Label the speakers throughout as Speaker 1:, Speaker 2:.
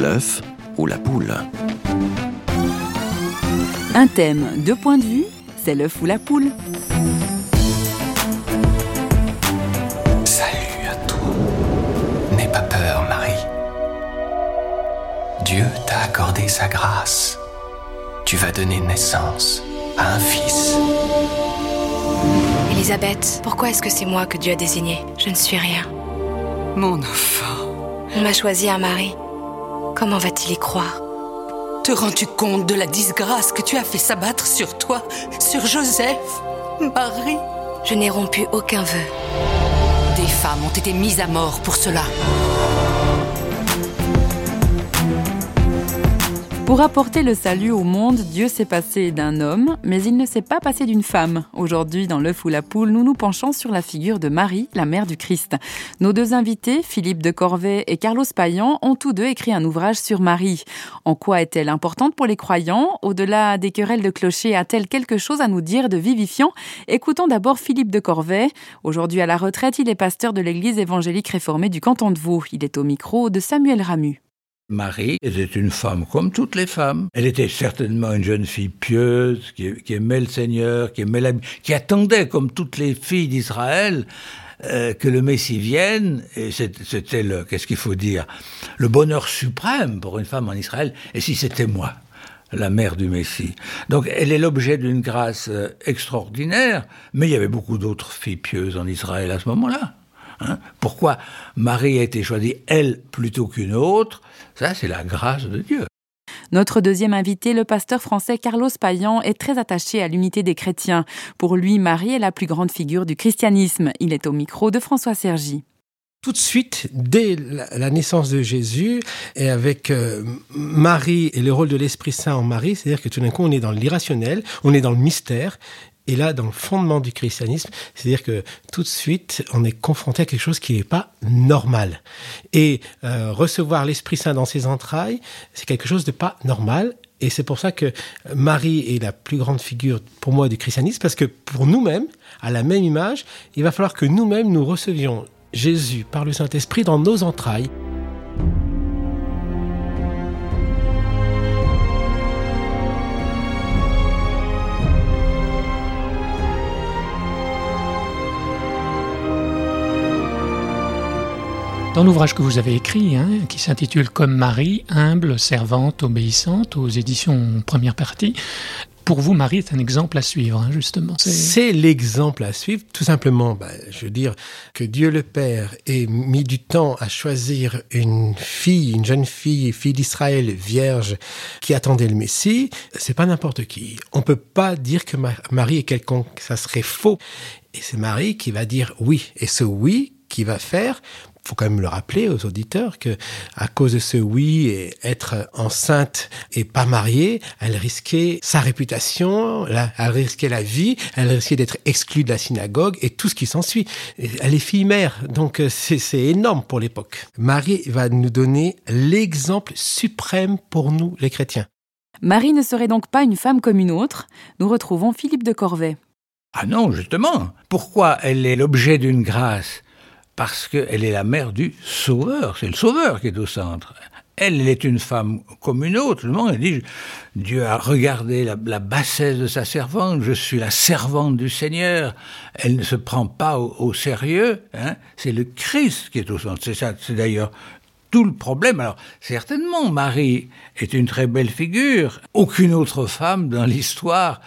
Speaker 1: L'œuf ou la poule
Speaker 2: Un thème, deux points de vue, c'est l'œuf ou la poule.
Speaker 3: Salut à toi. N'aie pas peur, Marie. Dieu t'a accordé sa grâce. Tu vas donner naissance à un fils.
Speaker 4: Elisabeth, pourquoi est-ce que c'est moi que Dieu a désigné? Je ne suis rien.
Speaker 5: Mon enfant,
Speaker 4: On m'a choisi un mari. Comment va-t-il y croire
Speaker 5: te rends-tu compte de la disgrâce que tu as fait s'abattre sur toi, sur Joseph, Marie
Speaker 4: Je n'ai rompu aucun vœu.
Speaker 5: Des femmes ont été mises à mort pour cela.
Speaker 2: Pour apporter le salut au monde, Dieu s'est passé d'un homme, mais il ne s'est pas passé d'une femme. Aujourd'hui, dans l'œuf ou la poule, nous nous penchons sur la figure de Marie, la mère du Christ. Nos deux invités, Philippe de Corvée et Carlos Payan, ont tous deux écrit un ouvrage sur Marie. En quoi est-elle importante pour les croyants? Au-delà des querelles de clocher, a-t-elle quelque chose à nous dire de vivifiant? Écoutons d'abord Philippe de Corvée. Aujourd'hui à la retraite, il est pasteur de l'église évangélique réformée du canton de Vaud. Il est au micro de Samuel Ramu.
Speaker 6: Marie était une femme comme toutes les femmes. Elle était certainement une jeune fille pieuse, qui, aimait le Seigneur, qui aimait la, qui attendait, comme toutes les filles d'Israël, euh, que le Messie vienne. Et c'était le, qu'est-ce qu'il faut dire, le bonheur suprême pour une femme en Israël. Et si c'était moi la mère du Messie. Donc elle est l'objet d'une grâce euh, extraordinaire, mais il y avait beaucoup d'autres filles pieuses en Israël à ce moment-là. Hein Pourquoi Marie a été choisie, elle, plutôt qu'une autre? Ça, c'est la grâce de Dieu.
Speaker 2: Notre deuxième invité, le pasteur français Carlos Payan, est très attaché à l'unité des chrétiens. Pour lui, Marie est la plus grande figure du christianisme. Il est au micro de François Sergi.
Speaker 7: Tout de suite, dès la naissance de Jésus, et avec euh, Marie et le rôle de l'Esprit Saint en Marie, c'est-à-dire que tout d'un coup, on est dans l'irrationnel, on est dans le mystère, et là, dans le fondement du christianisme, c'est-à-dire que tout de suite, on est confronté à quelque chose qui n'est pas normal. Et euh, recevoir l'Esprit Saint dans ses entrailles, c'est quelque chose de pas normal. Et c'est pour ça que Marie est la plus grande figure pour moi du christianisme, parce que pour nous-mêmes, à la même image, il va falloir que nous-mêmes nous recevions Jésus par le Saint-Esprit dans nos entrailles.
Speaker 8: Dans l'ouvrage que vous avez écrit, hein, qui s'intitule Comme Marie, humble, servante, obéissante, aux éditions première partie, pour vous, Marie est un exemple à suivre, hein, justement.
Speaker 7: C'est l'exemple à suivre, tout simplement. Bah, je veux dire que Dieu le Père ait mis du temps à choisir une fille, une jeune fille, fille d'Israël, vierge, qui attendait le Messie. C'est pas n'importe qui. On peut pas dire que Marie est quelconque. Ça serait faux. Et c'est Marie qui va dire oui. Et ce oui qui va faire faut quand même le rappeler aux auditeurs que à cause de ce oui et être enceinte et pas mariée, elle risquait sa réputation, elle risquait la vie, elle risquait d'être exclue de la synagogue et tout ce qui s'ensuit. Elle est fille mère, donc c'est énorme pour l'époque. Marie va nous donner l'exemple suprême pour nous les chrétiens.
Speaker 2: Marie ne serait donc pas une femme comme une autre. Nous retrouvons Philippe de Corvée.
Speaker 6: Ah non, justement. Pourquoi elle est l'objet d'une grâce parce qu'elle est la mère du Sauveur. C'est le Sauveur qui est au centre. Elle, est une femme comme une autre. Le monde dit Dieu a regardé la, bassesse de sa servante. Je suis la servante du Seigneur. Elle ne se prend pas au, au sérieux. Hein. C'est le Christ qui est au centre. C'est ça. C'est d'ailleurs tout le problème. Alors, certainement, Marie est une très belle figure. Aucune autre femme dans l'histoire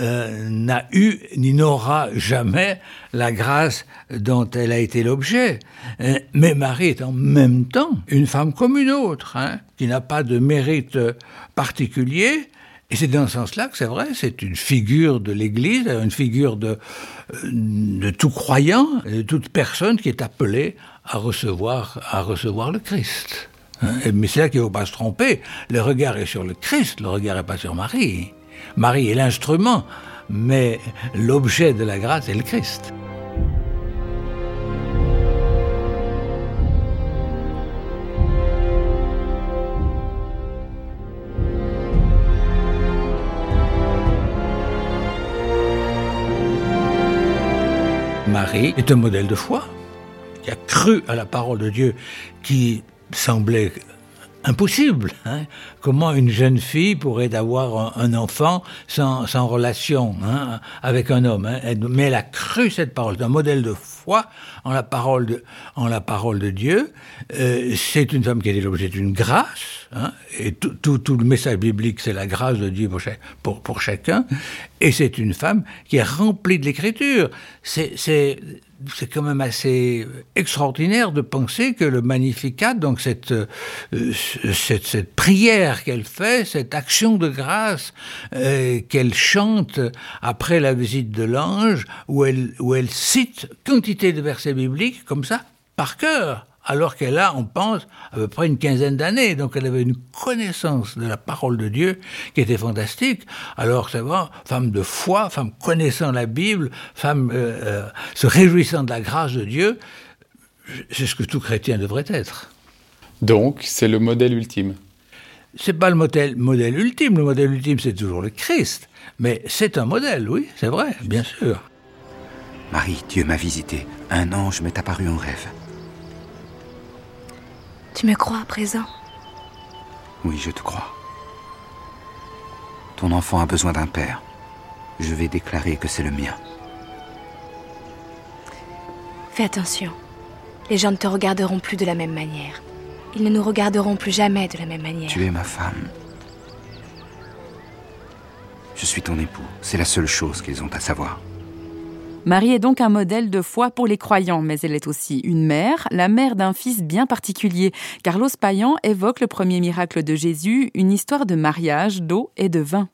Speaker 6: euh, n'a eu ni n'aura jamais la grâce dont elle a été l'objet. Euh, mais Marie est en même temps une femme comme une autre, hein, qui n'a pas de mérite particulier. Et c'est dans ce sens-là que c'est vrai, c'est une figure de l'Église, une figure de, de tout croyant, de toute personne qui est appelée à recevoir, à recevoir le Christ. Hein mais c'est là qu'il ne faut pas se tromper. Le regard est sur le Christ, le regard n'est pas sur Marie. Marie est l'instrument, mais l'objet de la grâce est le Christ. Marie est un modèle de foi, qui a cru à la parole de Dieu qui semblait impossible. Hein. Comment une jeune fille pourrait avoir un, enfant sans, relation hein, avec un homme hein. Mais elle a cru cette parole, c'est un modèle de foi en la parole de, Dieu. Euh, c'est une femme qui a été l'objet d'une grâce, hein, et tout, le message biblique, c'est la grâce de Dieu pour chacun. Et c'est une femme qui est remplie de l'écriture. C'est c'est quand même assez extraordinaire de penser que le Magnificat, donc cette, euh, cette, cette, prière qu'elle fait, cette action de grâce euh, qu'elle chante après la visite de l'ange, où elle, où elle cite quantité de versets bibliques comme ça, par cœur alors qu'elle a, on pense, à peu près une quinzaine d'années. Donc elle avait une connaissance de la parole de Dieu qui était fantastique. Alors c'est vrai, femme de foi, femme connaissant la Bible, femme euh, euh, se réjouissant de la grâce de Dieu, c'est ce que tout chrétien devrait être.
Speaker 1: Donc c'est le modèle ultime.
Speaker 6: C'est pas le modèle, modèle ultime. Le modèle ultime, c'est toujours le Christ. Mais c'est un modèle, oui, c'est vrai, bien sûr.
Speaker 3: Marie, Dieu m'a visité. Un ange m'est apparu en rêve.
Speaker 4: Tu me crois à présent?
Speaker 3: Oui, je te crois. Ton enfant a besoin d'un père. Je vais déclarer que c'est le mien.
Speaker 4: Fais attention. Les gens ne te regarderont plus de la même manière. Ils ne nous regarderont plus jamais de la même manière.
Speaker 3: Tu es ma femme. Je suis ton époux. C'est la seule chose qu'ils ont à savoir.
Speaker 2: Marie est donc un modèle de foi pour les croyants, mais elle est aussi une mère, la mère d'un fils bien particulier. Carlos Payan évoque le premier miracle de Jésus, une histoire de mariage, d'eau et de vin.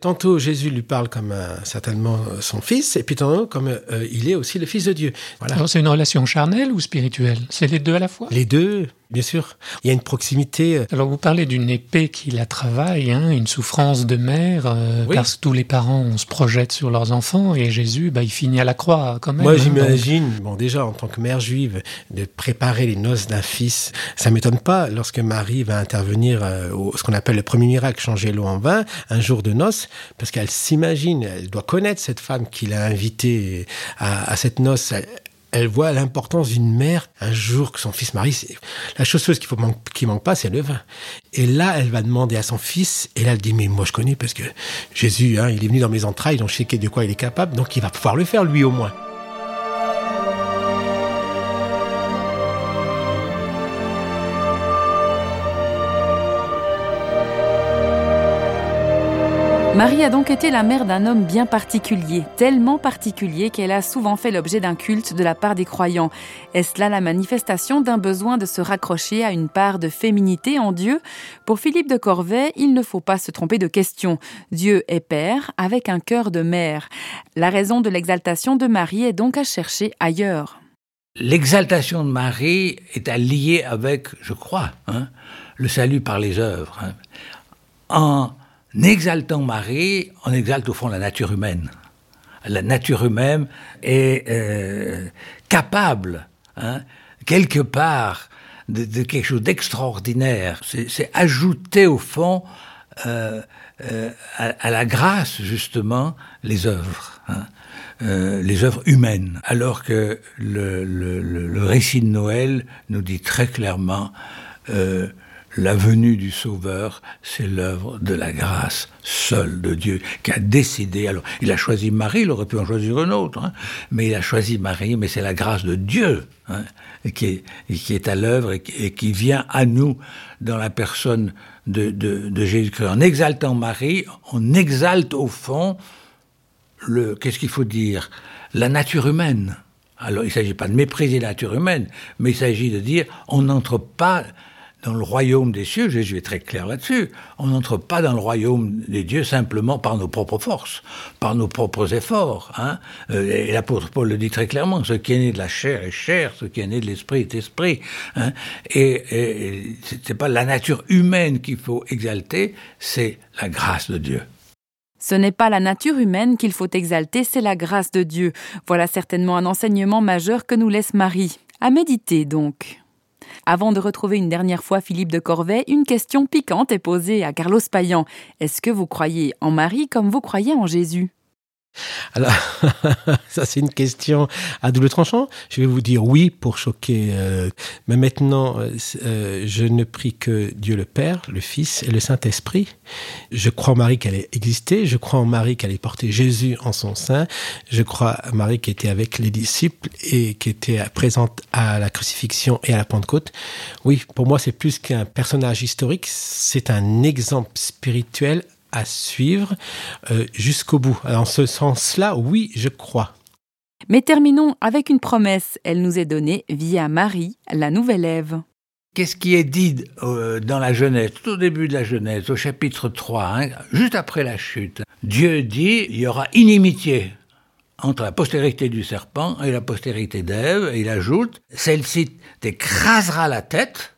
Speaker 7: Tantôt Jésus lui parle comme certainement son fils, et puis tantôt comme euh, il est aussi le fils de Dieu.
Speaker 8: Voilà. Alors c'est une relation charnelle ou spirituelle? C'est les deux à la fois?
Speaker 7: Les deux. Bien sûr, il y a une proximité. Euh,
Speaker 8: Alors vous parlez d'une épée qui la travaille, hein, une souffrance de mère, euh, parce que tous les parents on se projette sur leurs enfants et Jésus, bah, il finit à la croix quand même.
Speaker 7: Moi hein, j'imagine, bon déjà en tant que mère juive, de préparer les noces d'un fils, ça m'étonne pas lorsque Marie va intervenir euh, au ce qu'on appelle le premier miracle, changer l'eau en vin, un jour de noces, parce qu'elle s'imagine, elle doit connaître cette femme qui l'a invitée à, à cette noce elle voit l'importance d'une mère un jour que son fils marie. La chose qu'il faut qui manque pas, c'est le vin. Et là, elle va demander à son fils, et là, elle dit, mais moi, je connais parce que Jésus, hein, il est venu dans mes entrailles, donc je sais de quoi il est capable, donc il va pouvoir le faire lui au moins.
Speaker 2: Marie a donc été la mère d'un homme bien particulier, tellement particulier qu'elle a souvent fait l'objet d'un culte de la part des croyants. Est-ce là la manifestation d'un besoin de se raccrocher à une part de féminité en Dieu? Pour Philippe de Corvey, il ne faut pas se tromper de question. Dieu est père avec un cœur de mère. La raison de l'exaltation de Marie est donc à chercher ailleurs.
Speaker 6: L'exaltation de Marie est à lier avec, je crois, hein, le salut par les œuvres. Hein. En exaltant Marie, on exalte au fond la nature humaine. La nature humaine est euh, capable, hein, quelque part, de, quelque chose d'extraordinaire. C'est ajouter au fond euh, euh, à, la grâce, justement, les œuvres. Hein, les œuvres humaines, alors que le, récit de Noël nous dit très clairement la venue du Sauveur, c'est l'œuvre de la grâce seule de Dieu qui a décidé. Alors, il a choisi Marie, il aurait pu en choisir une autre, hein, mais il a choisi Marie, mais c'est la grâce de Dieu hein, qui, est, à l'œuvre et, qui vient à nous dans la personne de, de, de Jésus-Christ. En exaltant Marie, on exalte au fond le, qu'est-ce qu'il faut dire, la nature humaine. Alors, il ne s'agit pas de mépriser la nature humaine, mais il s'agit de dire, on n'entre pas dans le royaume des cieux, Jésus est très clair là-dessus, on n'entre pas dans le royaume des dieux simplement par nos propres forces, par nos propres efforts. Hein. Euh, et l'apôtre Paul le dit très clairement, ce qui est né de la chair est chair, ce qui est né de l'esprit est esprit. Hein. Et, et c'est pas la nature humaine qu'il faut exalter, c'est la grâce de Dieu.
Speaker 2: Ce n'est pas la nature humaine qu'il faut exalter, c'est la grâce de Dieu. Voilà certainement un enseignement majeur que nous laisse Marie. À méditer donc. Avant de retrouver une dernière fois Philippe de Corvey, une question piquante est posée à Carlos Payan. Est-ce que vous croyez en Marie comme vous croyez en Jésus?
Speaker 7: Alors, ça c'est une question à double tranchant. Je vais vous dire oui pour choquer. Euh, mais maintenant, euh, euh, je ne prie que Dieu le Père, le Fils et le Saint-Esprit. Je crois en Marie qu'elle ait existé. Je crois en Marie qu'elle ait porté Jésus en son sein. Je crois en Marie qui était avec les disciples et qui était présente à la crucifixion et à la Pentecôte. Oui, pour moi, c'est plus qu'un personnage historique. C'est un exemple spirituel à suivre euh, jusqu'au bout. En ce sens-là, oui, je crois.
Speaker 2: Mais terminons avec une promesse. Elle nous est donnée via Marie, la nouvelle Ève.
Speaker 6: Qu'est-ce qui est dit euh, dans la Genèse, tout au début de la Genèse, au chapitre 3, hein, juste après la chute? Dieu dit il y aura inimitié entre la postérité du serpent et la postérité d'Ève, et il ajoute celle-ci t'écrasera la tête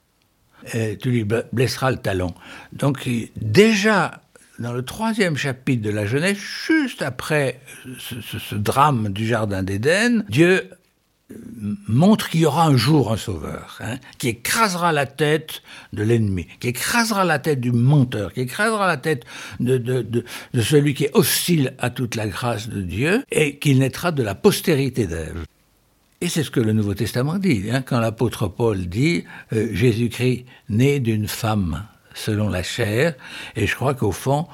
Speaker 6: et tu lui blesseras le talon. Donc déjà dans le troisième chapitre de la Genèse, juste après ce, drame du Jardin d'Éden, Dieu euh, montre qu'il y aura un jour un sauveur, hein, qui écrasera la tête de l'ennemi, qui écrasera la tête du menteur, qui écrasera la tête de, celui qui est hostile à toute la grâce de Dieu, et qu'il naîtra de la postérité d'Ève. Et c'est ce que le Nouveau Testament dit, hein, quand l'apôtre Paul dit euh, Jésus-Christ né d'une femme selon la chair. Et je crois qu'au fond,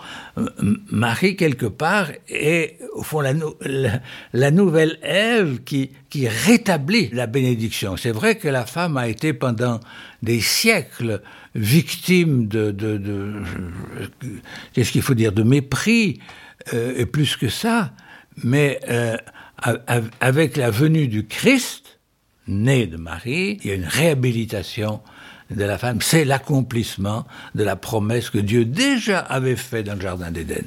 Speaker 6: Marie, quelque part, est au fond la, nouvelle Ève qui, rétablit la bénédiction. C'est vrai que la femme a été pendant des siècles victime de, de qu'est-ce qu'il faut dire, de mépris, euh, et plus que ça. Mais euh, avec la venue du Christ, né de Marie, il y a une réhabilitation de la femme, c'est l'accomplissement de la promesse que Dieu déjà avait faite dans le Jardin d'Éden.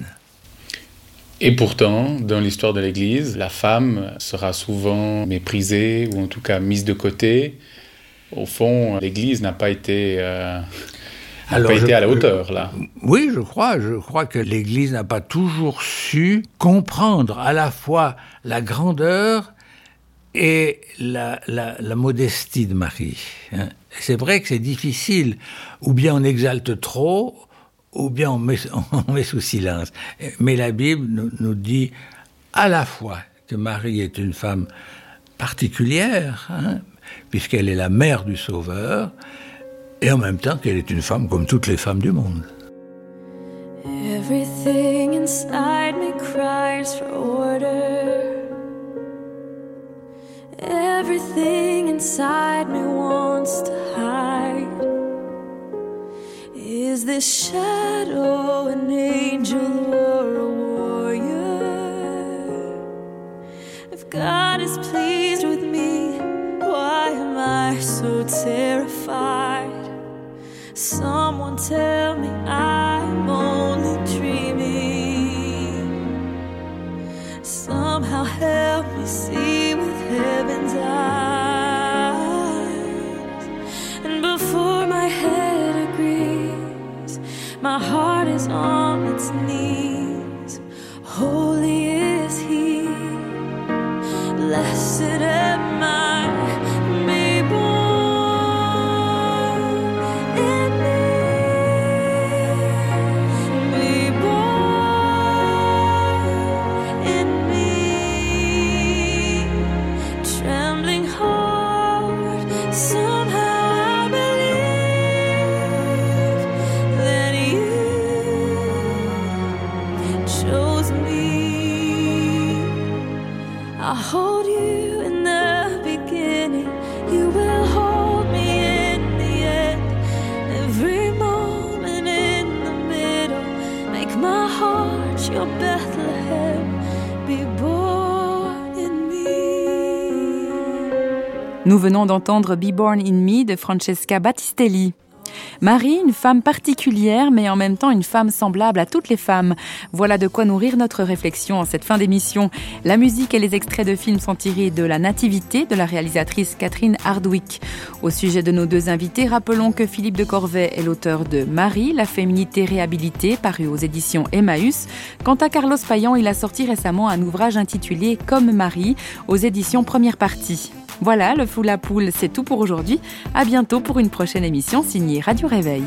Speaker 1: Et pourtant, dans l'histoire de l'Église, la femme sera souvent méprisée ou en tout cas mise de côté. Au fond, l'Église n'a pas été, euh, pas été à la hauteur là.
Speaker 6: Oui, je crois. Je crois que l'Église n'a pas toujours su comprendre à la fois la grandeur et la, modestie de Marie. Hein. C'est vrai que c'est difficile. Ou bien on exalte trop, ou bien on met, sous silence. Mais la Bible nous, dit à la fois que Marie est une femme particulière, hein, puisqu'elle est la mère du Sauveur, et en même temps qu'elle est une femme comme toutes les femmes du monde. Everything inside me cries for order. Everything inside me wants to hide. Is this shadow an angel or a warrior? If God is pleased with me, why am I so terrified? Someone tell me I'm only dreaming. Somehow help me see
Speaker 2: Nous venons d'entendre Be Born in Me de Francesca Battistelli. Marie, une femme particulière, mais en même temps une femme semblable à toutes les femmes. Voilà de quoi nourrir notre réflexion en cette fin d'émission. La musique et les extraits de films sont tirés de La Nativité de la réalisatrice Catherine Hardwick. Au sujet de nos deux invités, rappelons que Philippe de Corvey est l'auteur de Marie, la féminité réhabilitée, paru aux éditions Emmaüs. Quant à Carlos Payan, il a sorti récemment un ouvrage intitulé Comme Marie, aux éditions Première Partie. Voilà, le fou la poule, c'est tout pour aujourd'hui. À bientôt pour une prochaine émission signée Radio Réveil.